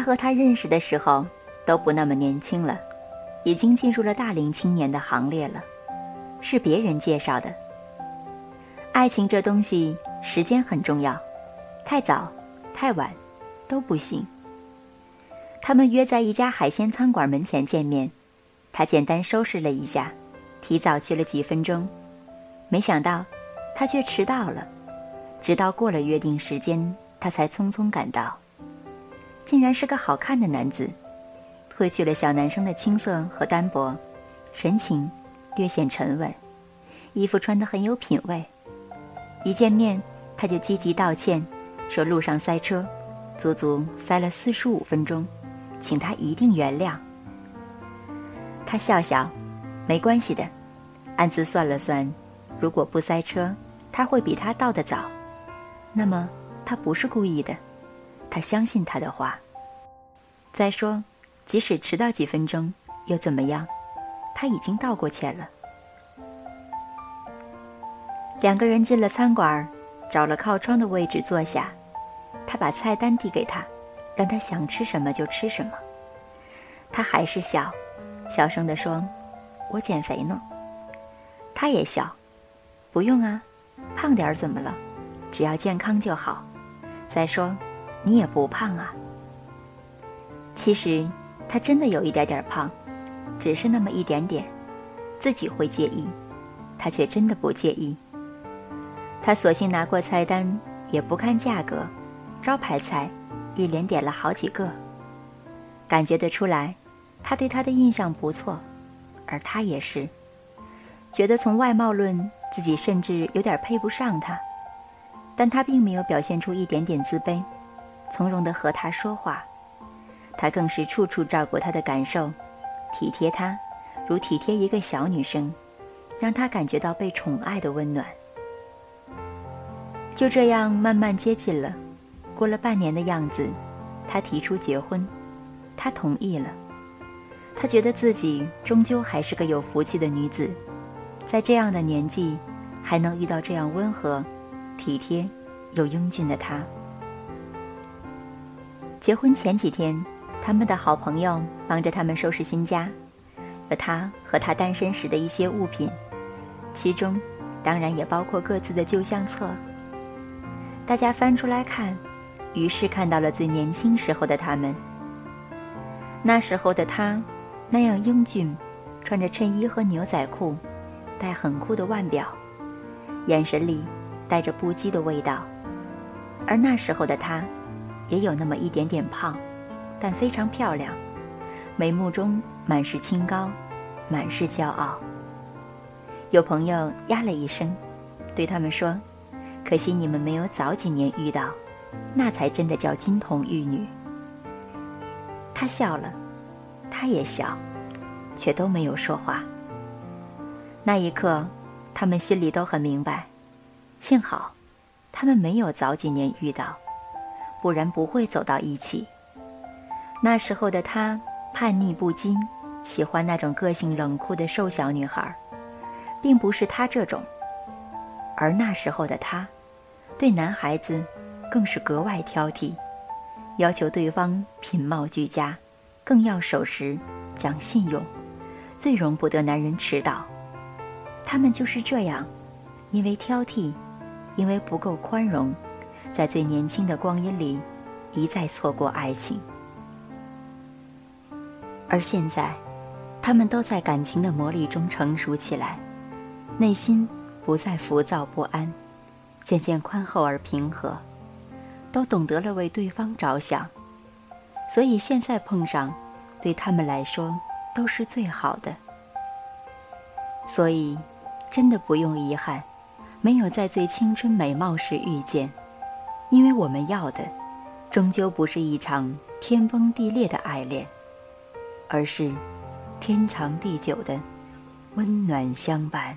他和他认识的时候都不那么年轻了，已经进入了大龄青年的行列了，是别人介绍的。爱情这东西，时间很重要，太早、太晚都不行。他们约在一家海鲜餐馆门前见面，他简单收拾了一下，提早去了几分钟，没想到他却迟到了，直到过了约定时间，他才匆匆赶到。竟然是个好看的男子，褪去了小男生的青涩和单薄，神情略显沉稳，衣服穿得很有品味。一见面，他就积极道歉，说路上塞车，足足塞了四十五分钟，请他一定原谅。他笑笑，没关系的，暗自算了算，如果不塞车，他会比他到得早，那么他不是故意的。他相信他的话。再说，即使迟到几分钟又怎么样？他已经道过歉了。两个人进了餐馆，找了靠窗的位置坐下。他把菜单递给他，让他想吃什么就吃什么。他还是笑，小声地说：“我减肥呢。”他也笑：“不用啊，胖点儿怎么了？只要健康就好。再说。”你也不胖啊。其实，他真的有一点点胖，只是那么一点点，自己会介意，他却真的不介意。他索性拿过菜单，也不看价格，招牌菜，一连点了好几个。感觉得出来，他对他的印象不错，而他也是，觉得从外貌论，自己甚至有点配不上他，但他并没有表现出一点点自卑。从容地和他说话，他更是处处照顾他的感受，体贴他，如体贴一个小女生，让他感觉到被宠爱的温暖。就这样慢慢接近了，过了半年的样子，他提出结婚，他同意了。他觉得自己终究还是个有福气的女子，在这样的年纪，还能遇到这样温和、体贴又英俊的他。结婚前几天，他们的好朋友帮着他们收拾新家，有他和他单身时的一些物品，其中当然也包括各自的旧相册。大家翻出来看，于是看到了最年轻时候的他们。那时候的他，那样英俊，穿着衬衣和牛仔裤，戴很酷的腕表，眼神里带着不羁的味道。而那时候的他。也有那么一点点胖，但非常漂亮，眉目中满是清高，满是骄傲。有朋友呀了一声，对他们说：“可惜你们没有早几年遇到，那才真的叫金童玉女。”他笑了，他也笑，却都没有说话。那一刻，他们心里都很明白，幸好，他们没有早几年遇到。不然不会走到一起。那时候的他叛逆不羁，喜欢那种个性冷酷的瘦小女孩，并不是他这种。而那时候的他，对男孩子更是格外挑剔，要求对方品貌俱佳，更要守时、讲信用，最容不得男人迟到。他们就是这样，因为挑剔，因为不够宽容。在最年轻的光阴里，一再错过爱情。而现在，他们都在感情的磨砺中成熟起来，内心不再浮躁不安，渐渐宽厚而平和，都懂得了为对方着想，所以现在碰上，对他们来说都是最好的。所以，真的不用遗憾，没有在最青春美貌时遇见，因为我们要的，终究不是一场天崩地裂的爱恋，而是天长地久的温暖相伴。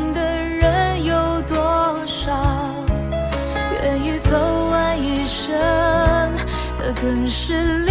更是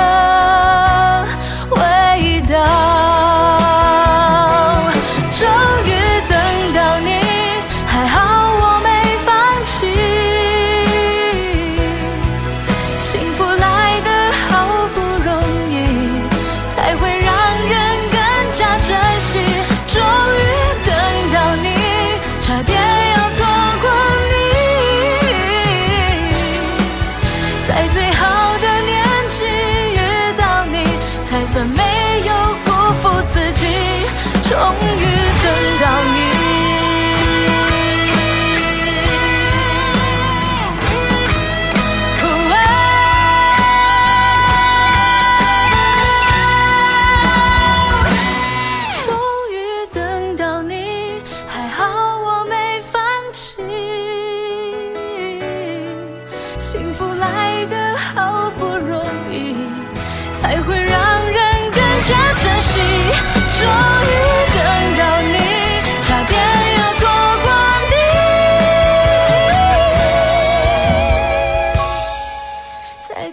没有辜负自己终于等到你